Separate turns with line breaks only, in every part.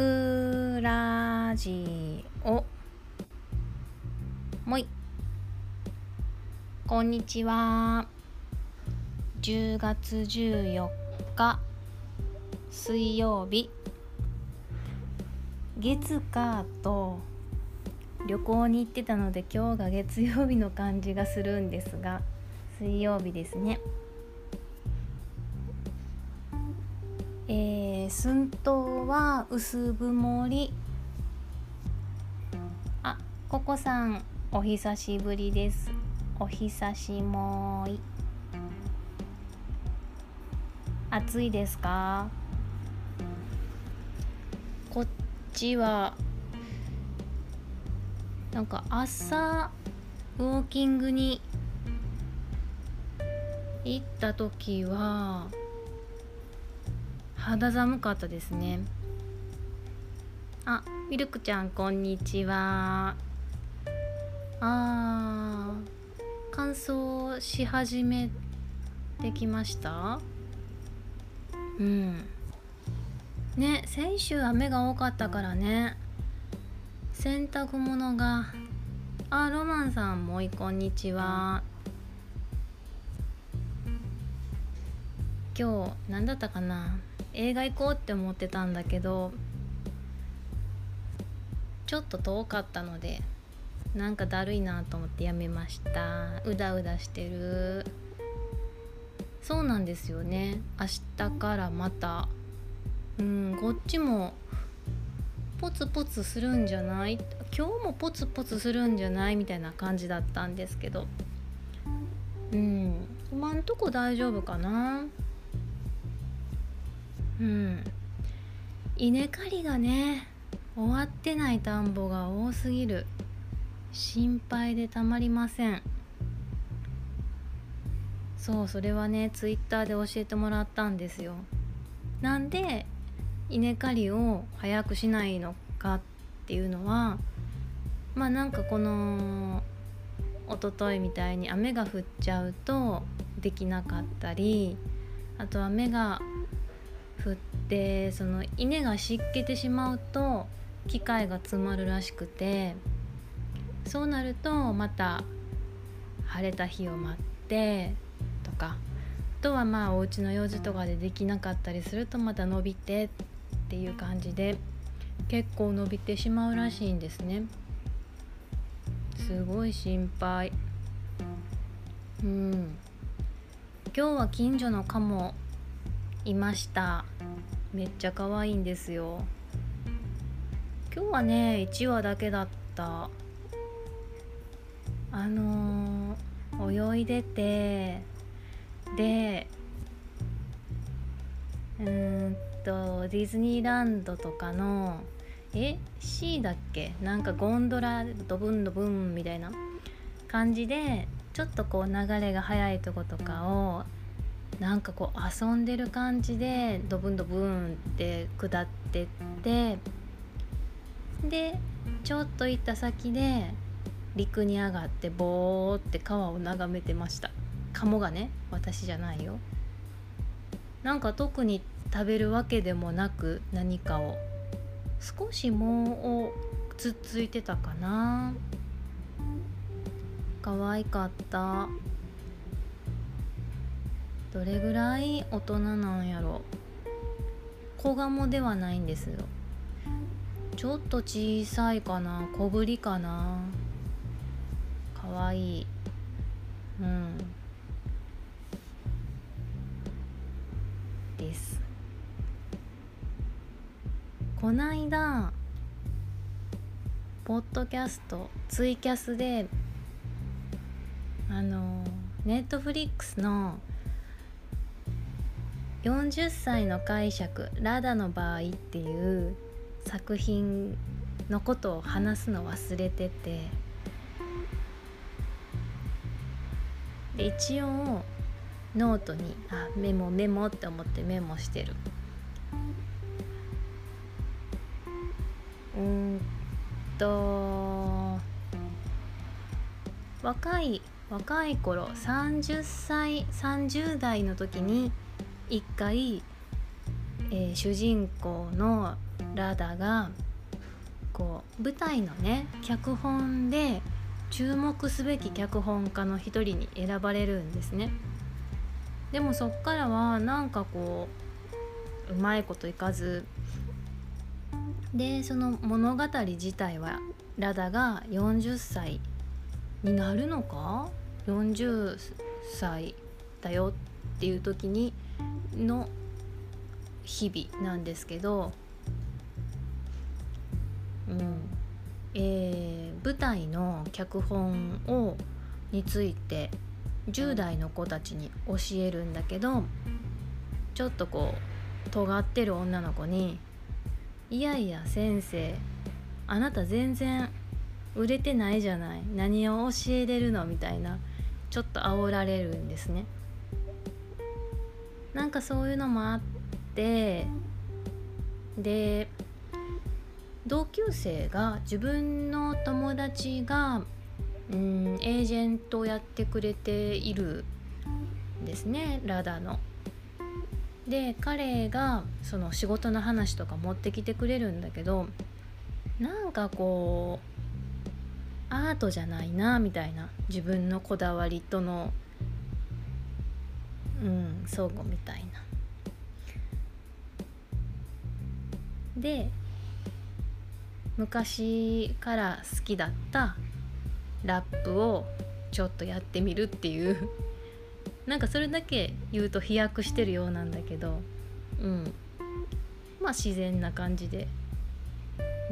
くラジオもい。こんにちは。10月14日水曜日。月火と。旅行に行ってたので今日が月曜日の感じがするんですが水曜日ですね。寸胴は薄曇り。あココさんお久しぶりです。お久しもい。暑いですか？こっちはなんか朝ウォーキングに行った時は肌寒かったですね。あミルクちゃんこんにちは。あー乾燥し始めてきました？うん。ね先週雨が多かったからね。洗濯物が。あロマンさんもいこんにちは。今日何だったかな？映画行こうって思ってたんだけどちょっと遠かったのでなんかだるいなと思ってやめました。うだうだしてる。そうなんですよね。明日からまた。うんこっちもポツポツするんじゃない？今日もポツポツするんじゃない？みたいな感じだったんですけど。うん今んとこ大丈夫かな？うん。稲刈りがね終わってない田んぼが多すぎる。心配でたまりません。そうそれはねツイッターで教えてもらったんですよ。なんで稲刈りを早くしないのかっていうのはまあなんかこの一昨日みたいに雨が降っちゃうとできなかったりあと雨が降ってその稲が湿気てしまうと機械が詰まるらしくてそうなるとまた晴れた日を待ってとかあとはまあお家の用事とかでできなかったりするとまた伸びてっていう感じで結構伸びてしまうらしいんですね。すごい心配。うん。今日は近所のカモいました。めっちゃ可愛いんですよ。今日はね1話だけだった。あのー、泳いでてでうんとディズニーランドとかのえ C だっけ？なんかゴンドラドブンドブンみたいな感じでちょっとこう流れが速いとことかをなんかこう遊んでる感じでドブンドブンって下ってってでちょっと行った先で陸に上がってボーって川を眺めてました。カモがね私じゃないよ。なんか特に食べるわけでもなく何かを。少しもをつっついてたかな。可愛かった。どれぐらい大人なんやろ？子ガモではないんですよ。ちょっと小さいかな？小ぶりかな？かわいい。うん。です。こないだポッドキャストツイキャスであのネットフリックスの40歳の解釈ラダの場合っていう作品のことを話すの忘れてて。で一応ノートにあメモメモって思ってメモしてる。うんと若い若い頃30歳30代の時に一回、えー、主人公のラダがこう舞台のね脚本で注目すべき脚本家の一人に選ばれるんですね。でもそっからはなんかこううまいこといかず。でその物語自体はラダが40歳になるのか？40歳だよっていう時にの日々なんですけど、うんえー、舞台の脚本をについて10代の子たちに教えるんだけどちょっとこう尖ってる女の子に「いやいや先生あなた全然売れてないじゃない何を教えれるの?」みたいなちょっと煽られるんですね。なんかそういうのもあってで同級生が自分の友達がうんエージェントをやってくれているんですねラダの。で彼がその仕事の話とか持ってきてくれるんだけどなんかこうアートじゃないなみたいな自分のこだわりとのうん相互みたいな。で昔から好きだったラップをちょっとやってみるっていう。なんかそれだけ言うと飛躍してるようなんだけど。うん。まあ自然な感じで。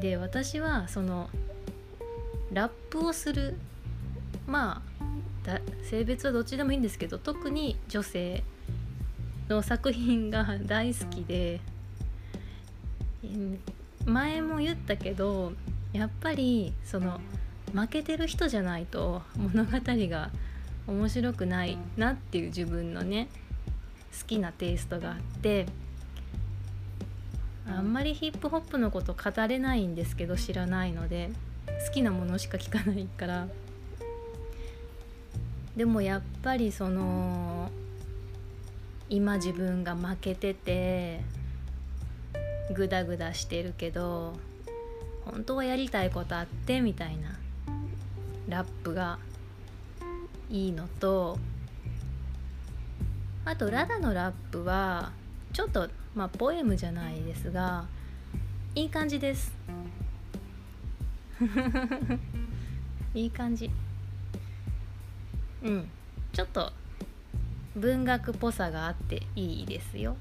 で私はそのラップをするまあ性別はどっちでもいいんですけど特に女性の作品が 大好きで前も言ったけどやっぱりその負けてる人じゃないと物語が面白くないなっていう自分のね好きなテイストがあってあんまりヒップホップのこと語れないんですけど知らないので好きなものしか聞かないからでもやっぱりその今自分が負けててグダグダしてるけど本当はやりたいことあってみたいなラップがいいのとあとラダのラップはちょっとまあポエムじゃないですがいい感じです。いい感じ。うん。ちょっと文学っぽさがあっていいですよ。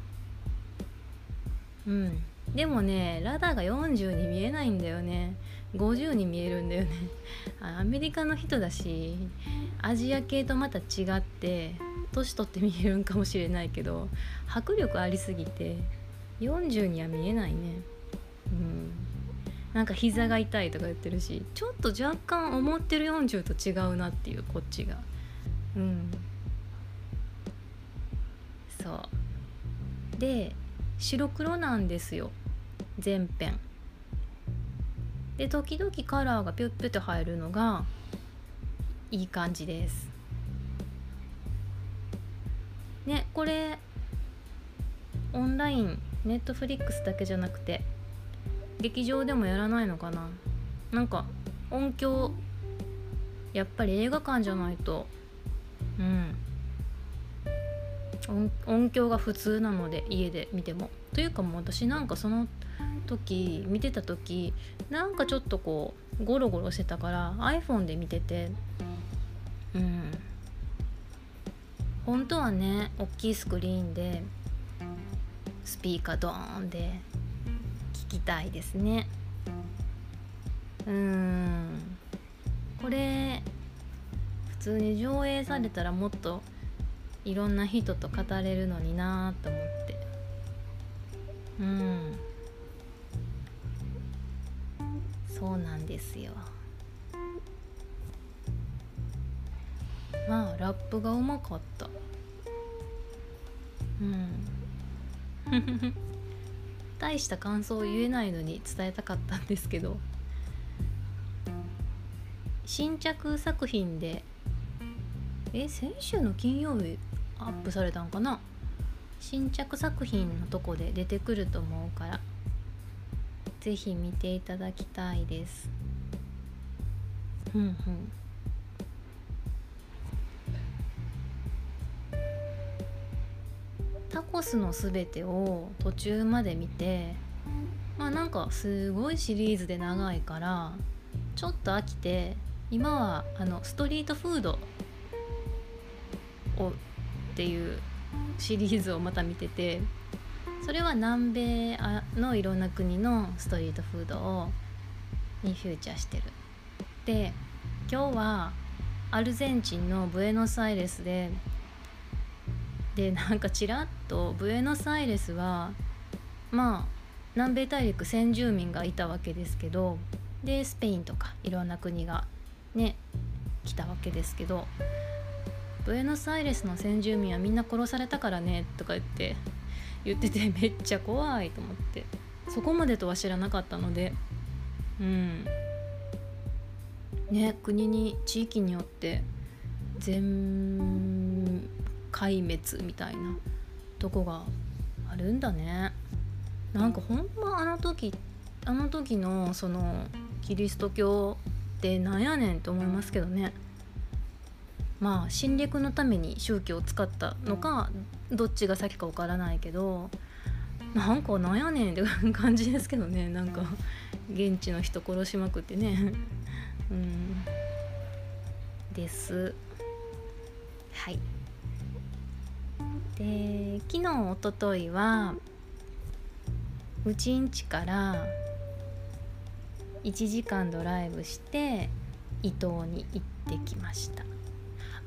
うん。でもねラダが40に見えないんだよね。50に見えるんだよね。アメリカの人だしアジア系とまた違って年取って見えるんかもしれないけど迫力ありすぎて40には見えないね。うん。なんか膝が痛いとか言ってるしちょっと若干思ってる40と違うなっていうこっちが。うん。そう。で白黒なんですよ。全編。で時々カラーがピュッピュッと入るのがいい感じです。ねこれオンラインネットフリックスだけじゃなくて劇場でもやらないのかな。なんか音響やっぱり映画館じゃないとうん。音響が普通なので家で見ても。というかもう私なんかその時見てた時なんかちょっとこうゴロゴロしてたから iPhone で見ててうん。本当はね大きいスクリーンでスピーカードーンで聞きたいですね。うん。これ通に上映されたらもっといろんな人と語れるのになと思って。うん。そうなんですよ。まあラップがうまかった。うん。大した感想を言えないのに伝えたかったんですけど。新着作品でえ先週の金曜日アップされたんかな？新着作品のとこで出てくると思うから是非見ていただきたいです。うんうん。タコスのすべてを途中まで見てまあなんかすごいシリーズで長いからちょっと飽きて今はあのストリートフードをっていうシリーズをまた見ててそれは南米のいろんな国のストリートフードをにフューチャーしてる。で今日はアルゼンチンのブエノスアイレスででなんかちらっとブエノスアイレスはまあ南米大陸先住民がいたわけですけどでスペインとかいろんな国がね来たわけですけどブエノスアイレスの先住民はみんな殺されたからねとか言って言ってて めっちゃ怖いと思って。そこまでとは知らなかったので。うん。ね国に地域によって全壊滅みたいなとこがあるんだね。なんかほんまあの時あの時のそのキリスト教ってなんやねんと思いますけどね。まあ侵略のために宗教を使ったのかどっちが先かわからないけどなんかなんやねんって感じですけどねなんか現地の人殺しまくってね。うん。です。はい。で昨日おとといはうちんちから1時間ドライブして伊東に行ってきました。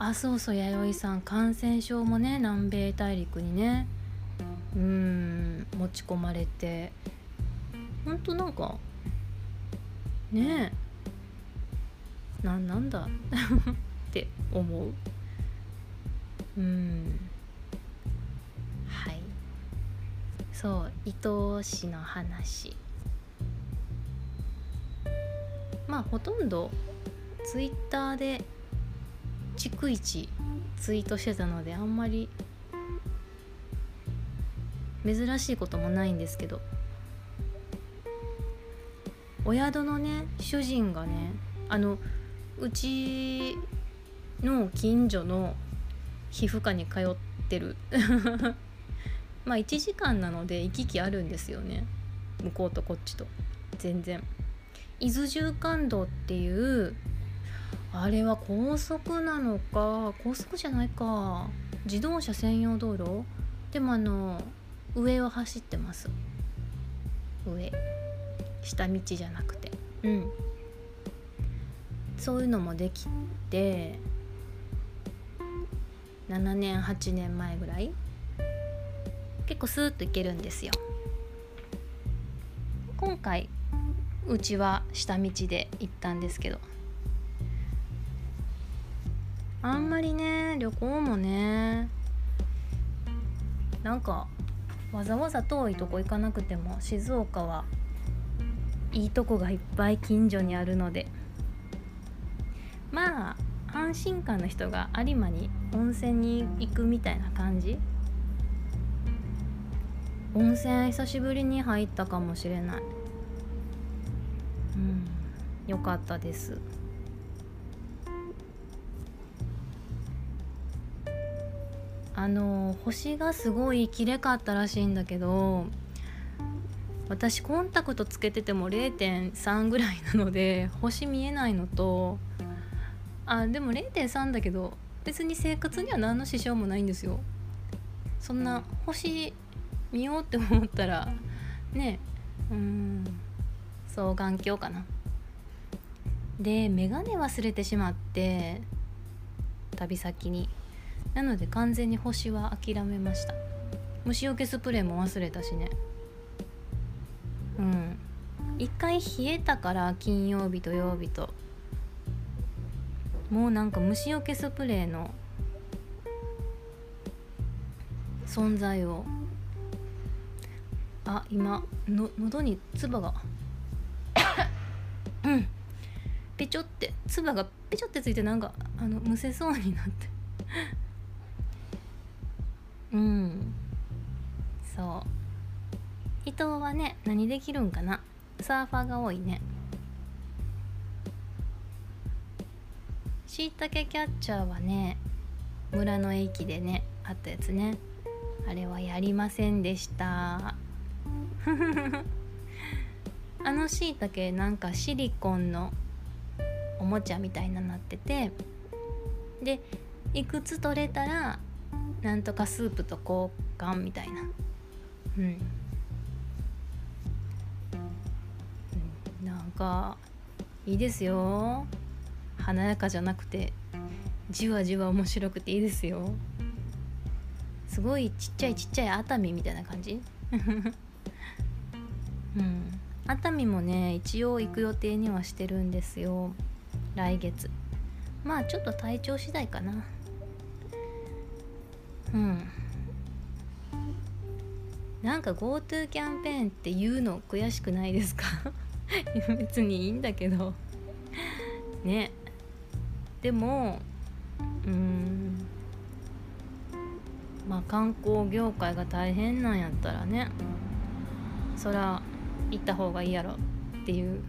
あそうそう弥生さん感染症もね南米大陸にねうん持ち込まれて。ほんとなんかねえななんだ？って思う。うん。はい。そう伊東市の話。まあほとんどツイッターで逐一ツイートしてたのであんまり珍しいこともないんですけどお宿のね主人がねあのうちの近所の皮膚科に通ってる まあ1時間なので行き来あるんですよね。向こうとこっちと。全然。伊豆縦貫道っていうあれは高速なのか高速じゃないか。自動車専用道路？でもあの上を走ってます。上。下道じゃなくて。うん。そういうのもできて7年8年前ぐらい？結構スーッと行けるんですよ。今回うちは下道で行ったんですけど。あんまりね旅行もねなんかわざわざ遠いとこ行かなくても静岡はいいとこがいっぱい近所にあるのでまあ安心感の人が有馬に温泉に行くみたいな感じ。温泉久しぶりに入ったかもしれない。うんよかったです。あの星がすごい綺麗かったらしいんだけど私コンタクトつけてても0.3ぐらいなので星見えないのとあでも0.3だけど別に生活には何の支障もないんですよ。そんな星見ようって思ったらねうん双眼鏡かな。で眼鏡忘れてしまって旅先に。なので完全に星は諦めました。虫除けスプレーも忘れたしね。うん。一回冷えたから金曜日土曜日と。もうなんか虫除けスプレーの存在を。あ今の喉に唾が。うん。ペチョって唾がペチョってついてなんかあのむせそうになって。うん。そう。伊藤はね何できるんかな？サーファーが多いね。しいたけキャッチャーはね村の駅でねあったやつね。あれはやりませんでした。あのしいたけなんかシリコンのおもちゃみたいななってて。でいくつ取れたらなんとかスープと交換みたいな。うん、うん、なんかいいですよ。華やかじゃなくてじわじわ面白くていいですよ。すごいちっちゃいちっちゃい熱海みたいな感じ？うん。熱海もね一応行く予定にはしてるんですよ。来月。まあちょっと体調次第かな。うん。なんか GoTo キャンペーンって言うの悔しくないですか？別にいいんだけど。ね。でもうん。まあ観光業界が大変なんやったらね。そら行った方がいいやろっていう。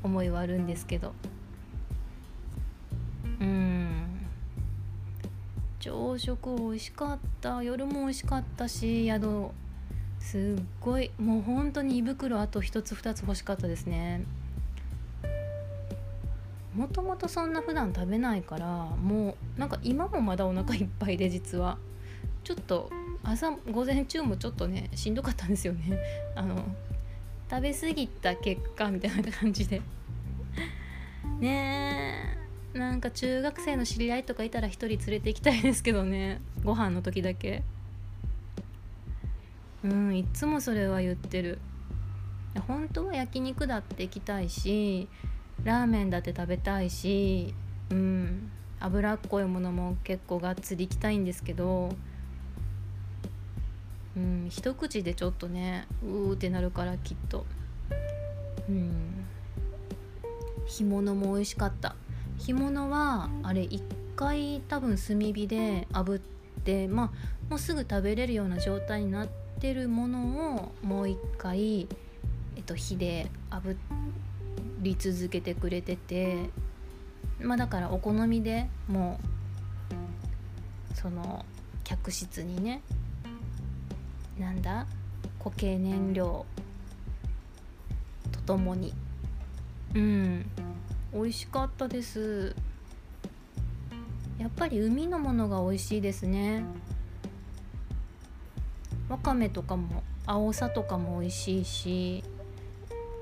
思いはあるんですけど。うん。朝食美味しかった。夜も美味しかったし宿すっごいもう本当に胃袋あと1つ2つ欲しかったですね。もともとそんな普段食べないからもうなんか今もまだお腹いっぱいで実は。ちょっと朝午前中もちょっとねしんどかったんですよね。あの食べ過ぎた結果みたいな感じで。ねえ。なんか中学生の知り合いとかいたら一人連れて行きたいですけどね。ご飯の時だけ。うんいつもそれは言ってる。本当は焼肉だって行きたいしラーメンだって食べたいしうん脂っこいものも結構がっつり行きたいんですけどうん一口でちょっとねうーってなるからきっと。うん。干物も美味しかった。干物はあれ一回多分炭火で炙ってまあもうすぐ食べれるような状態になってるものをもう一回、えっと、火で炙り続けてくれててまあだからお好みでもうその客室にねなんだ固形燃料とともにうん。美味しかったです。やっぱり海のものが美味しいですね。わかめとかも青さとかも美味しいし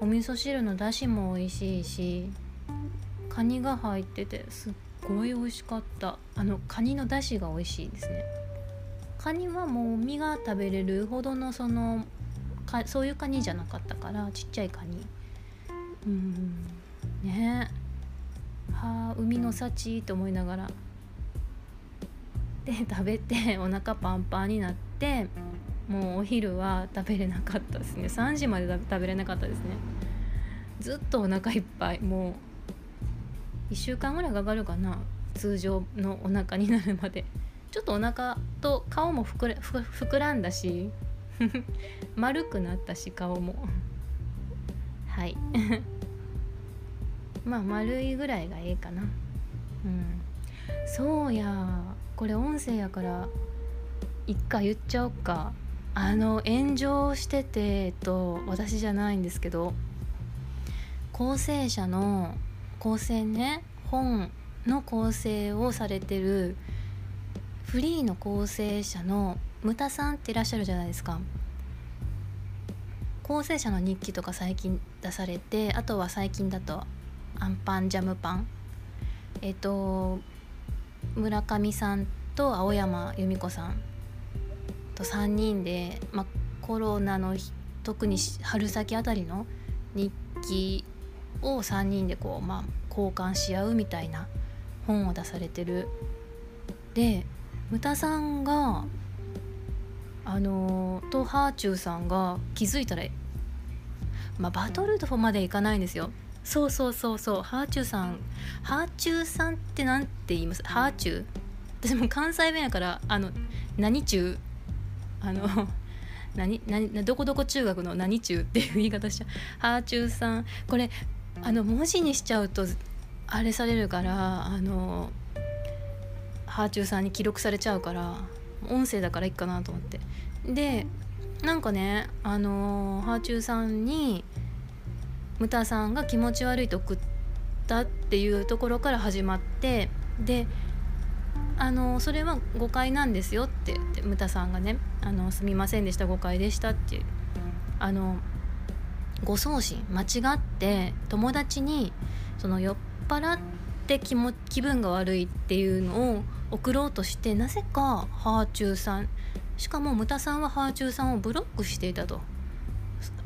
お味噌汁のだしも美味しいしカニが入っててすっごい美味しかった。あのカニのだしが美味しいですね。カニはもう身が食べれるほどのそのかそういうカニじゃなかったからちっちゃいカニ。うんね。はあ海の幸と思いながら。で食べてお腹パンパンになってもうお昼は食べれなかったですね。3時まで食べれなかったですね。ずっとお腹いっぱい。もう1週間ぐらいかかるかな。通常のお腹になるまで。ちょっとお腹と顔も膨ら膨らんだし 丸くなったし顔も。はい。まあ丸いぐらいがええかな。うん。そうや。これ音声やから一回言っちゃおうか。あの炎上してて、と、私じゃないんですけど構成者の構成ね本の構成をされてるフリーの構成者のムタさんっていらっしゃるじゃないですか。構成者の日記とか最近出されてあとは最近だとアンパンジャムパンえっと村上さんと青山由美子さんと3人で、まあ、コロナの特に春先あたりの日記を3人でこう、まあ、交換し合うみたいな本を出されてる。でムタさんがあのとハーチューさんが気づいたら、まあ、バトルドまでいかないんですよ。そうそうそうそう。ハーチューさん。ハーチューさんって何て言います？ハーチュー？私も関西弁やからあの何中？あの 何何どこどこ中学の何中？っていう言い方しちゃう。ハーチューさん。これあの文字にしちゃうとあれされるからあのハーチューさんに記録されちゃうから音声だからいいかなと思って。でなんかねあのハーチューさんにムタさんが気持ち悪いと送ったっていうところから始まってであのそれは誤解なんですよって言ってムタさんがねあの「すみませんでした誤解でした」ってあの誤送信間違って友達にその酔っ払って気も気分が悪いっていうのを送ろうとしてなぜかハーチューさんしかもムタさんはハーチューさんをブロックしていたと。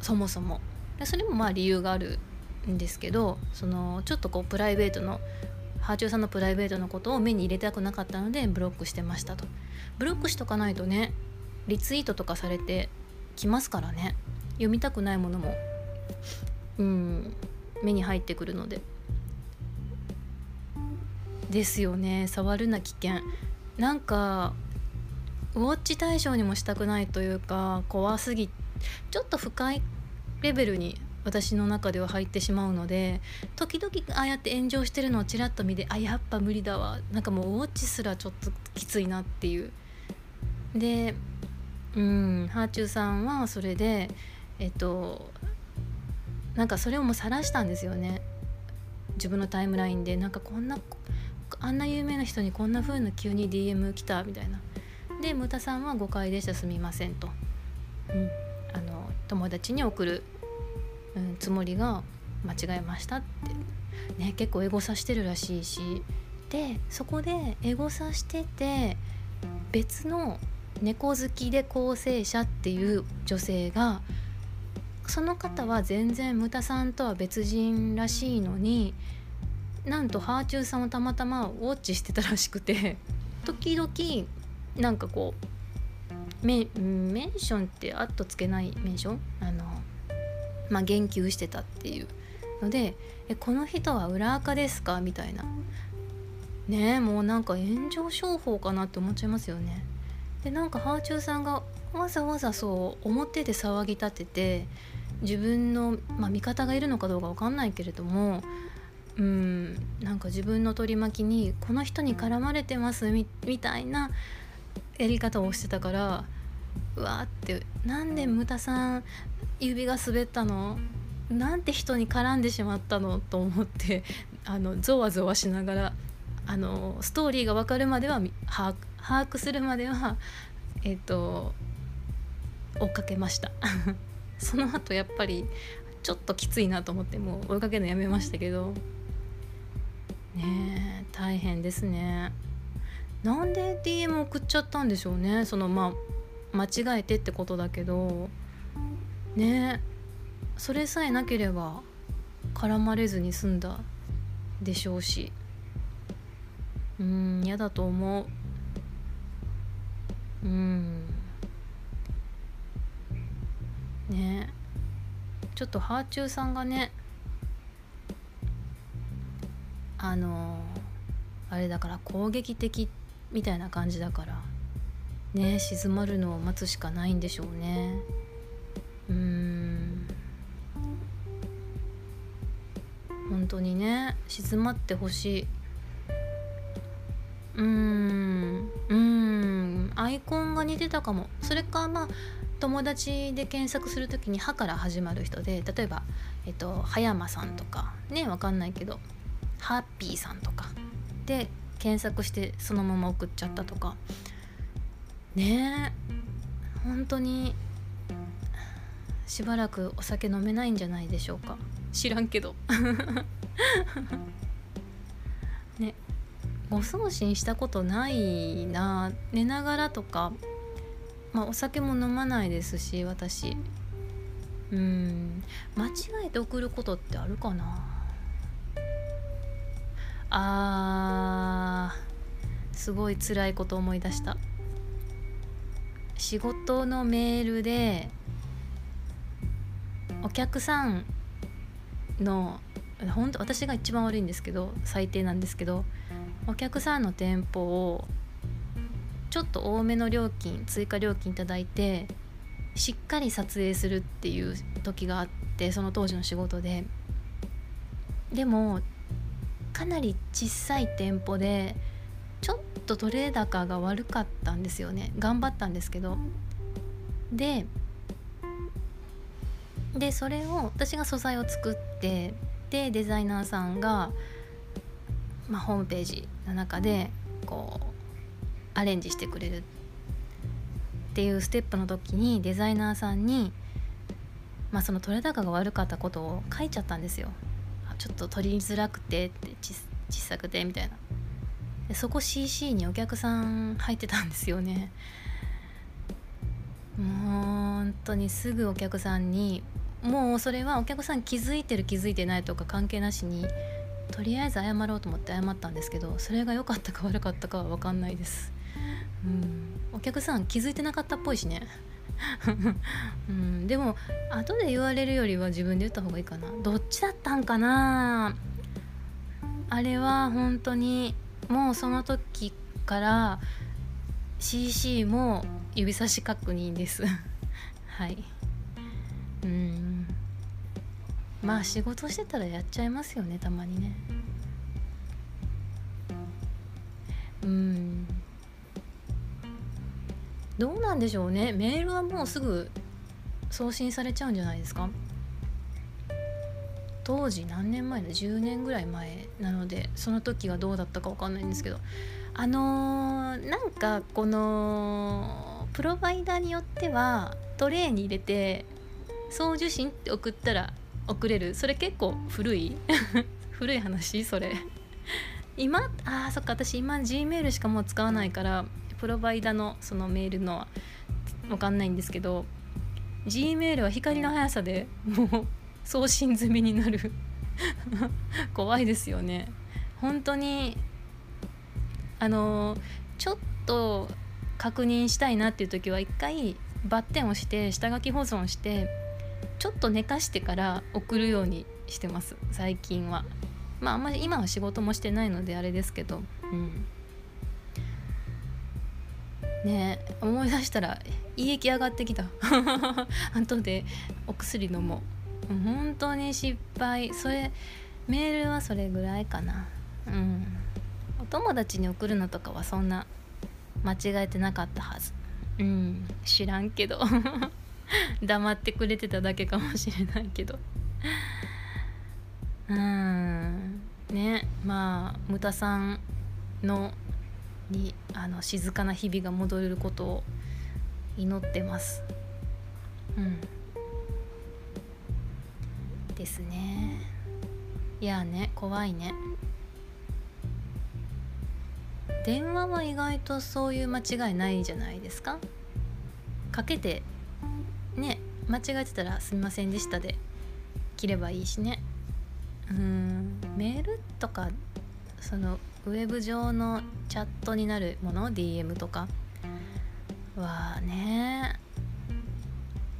そもそも。でそれもまあ理由があるんですけどそのちょっとこうプライベートのハーチューさんのプライベートのことを目に入れたくなかったのでブロックしてましたと。ブロックしとかないとねリツイートとかされてきますからね。読みたくないものもうん目に入ってくるので。ですよね。触るな危険。なんかウォッチ対象にもしたくないというか怖すぎちょっと深いレベルに私の中では入ってしまうので時々ああやって炎上してるのをちらっと見てあやっぱ無理だわ。なんかもうウォッチすらちょっときついなっていう。でうんハーチューさんはそれでえっとなんかそれをもう晒したんですよね。自分のタイムラインで。なんかこんなあんな有名な人にこんな風な急に DM 来たみたいな。でムタさんは誤解でした。すみませんと、うん、友達に送る、うん、つもりが間違えましたって。ね結構エゴサしてるらしいし。でそこでエゴサしてて別の猫好きで構成者っていう女性がその方は全然ムタさんとは別人らしいのになんとハーチューさんをたまたまウォッチしてたらしくて。時々なんかこうメメンションってあっとつけないメンション？あのまあ言及してたっていうので「えこの人は裏垢ですか?」みたいなねえもうなんか炎上商法かなって思っちゃいますよね。でなんかハーチューさんがわざわざそう表で騒ぎ立てて自分の、まあ、味方がいるのかどうか分かんないけれどもうんなんか自分の取り巻きにこの人に絡まれてますみたいなやり方をしてたからうわーってなんでムタさん指が滑ったの？なんて人に絡んでしまったのと思ってあのゾワゾワしながらあのストーリーが分かるまでは把握するまではえっ、ー、と追っかけました。その後やっぱりちょっときついなと思ってもう追いかけるのやめましたけどねえ大変ですね。なんで DM 送っちゃったんでしょうね。そのまあ間違えてってことだけど。ね。それさえなければ絡まれずに済んだでしょうし。うん嫌だと思う。うん。ね。ちょっとハーチューさんがねあのあれだから攻撃的ってみたいな感じだから。ね静まるのを待つしかないんでしょうね。うん。本当にね静まってほしい。うーん。うん。アイコンが似てたかも。それかまあ友達で検索する時に「歯」から始まる人で例えば、えっと、葉山さんとか。ね分かんないけど。ハッピーさんとか。で検索してそのまま送っちゃったとか。ねえ。本当にしばらくお酒飲めないんじゃないでしょうか。知らんけど。ね。ご送信したことないな。寝ながらとか。まあお酒も飲まないですし私。うん。間違えて送ることってあるかなあーすごい辛いこと思い出した。仕事のメールでお客さんの本当私が一番悪いんですけど最低なんですけどお客さんの店舗をちょっと多めの料金追加料金いただいてしっかり撮影するっていう時があってその当時の仕事で。でもかなり小さい店舗でちょっと取れ高が悪かったんですよね頑張ったんですけどででそれを私が素材を作ってでデザイナーさんが、まあ、ホームページの中でこうアレンジしてくれるっていうステップの時にデザイナーさんに、まあ、その取れ高が悪かったことを書いちゃったんですよ。ちょっと取りづらくてって小さくてみたいな。でそこ CC にお客さん入ってたんですよね。もう本当にすぐお客さんにもうそれはお客さん気づいてる気づいてないとか関係なしにとりあえず謝ろうと思って謝ったんですけどそれが良かったか悪かったかは分かんないです、うん、お客さん気づいてなかったっぽいしね。うん、でも後で言われるよりは自分で言った方がいいかな。どっちだったんかな。あれは本当にもうその時から CC も指差し確認です。はい。うん。まあ仕事してたらやっちゃいますよねたまにね。うん。どうなんでしょうね。メールはもうすぐ送信されちゃうんじゃないですか。当時何年前だ？10年ぐらい前なのでその時はどうだったか分かんないんですけど。あのー、なんかこのプロバイダーによってはトレイに入れて送受信って送ったら送れる。それ結構古い。古い話それ。今あーそっか。私今 G メールしかもう使わないからプロバイダのそのメールのは分かんないんですけど G メールは光の速さでもう送信済みになる。怖いですよね。本当にあのちょっと確認したいなっていう時は一回バッテンをして下書き保存してちょっと寝かしてから送るようにしてます最近は。まああんまり今は仕事もしてないのであれですけど。うん。ね思い出したら胃液上がってきた。後でお薬飲もう。本当に失敗。それメールはそれぐらいかな。うん。お友達に送るのとかはそんな間違えてなかったはず。うん。知らんけど。黙ってくれてただけかもしれないけど。うん。ねまあムタさんのにあの静かな日々が戻れることを祈ってます。うん。ですね。いやね怖いね。電話は意外とそういう間違いないじゃないですか。かけてね間違えてたら「すみませんでした」で切ればいいしね。うんメールとかそのウェブ上のチャットになるもの DM とか。はね。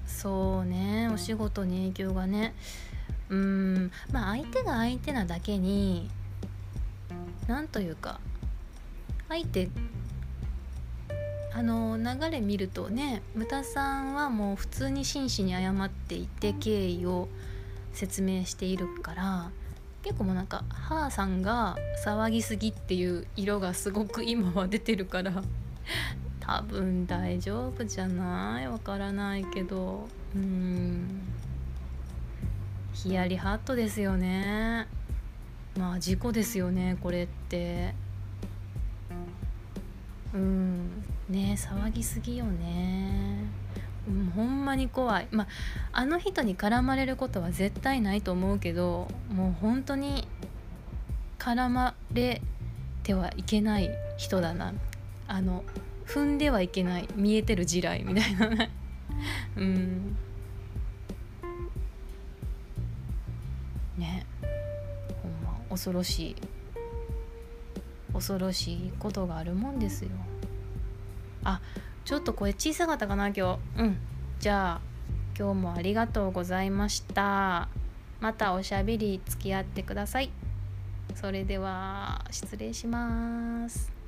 そうね。お仕事に影響がね。うん。まあ相手が相手なだけになんというか相手あの流れ見るとねムタさんはもう普通に真摯に謝っていて経緯を説明しているから結構もうなんか母さんが騒ぎすぎっていう色がすごく今は出てるから多分大丈夫じゃない？わからないけど。うん。ヒヤリハットですよね。まあ事故ですよねこれって。うん。ね騒ぎすぎよね。うん、ほんまに怖い。まああの人に絡まれることは絶対ないと思うけどもう本当に絡まれてはいけない人だな。あの踏んではいけない見えてる地雷みたいなね。うん。ね。ほんま恐ろしい。恐ろしいことがあるもんですよ。あちょっと声小さかったかな今日。うん。じゃあ今日もありがとうございました。またおしゃべり付き合ってください。それでは失礼します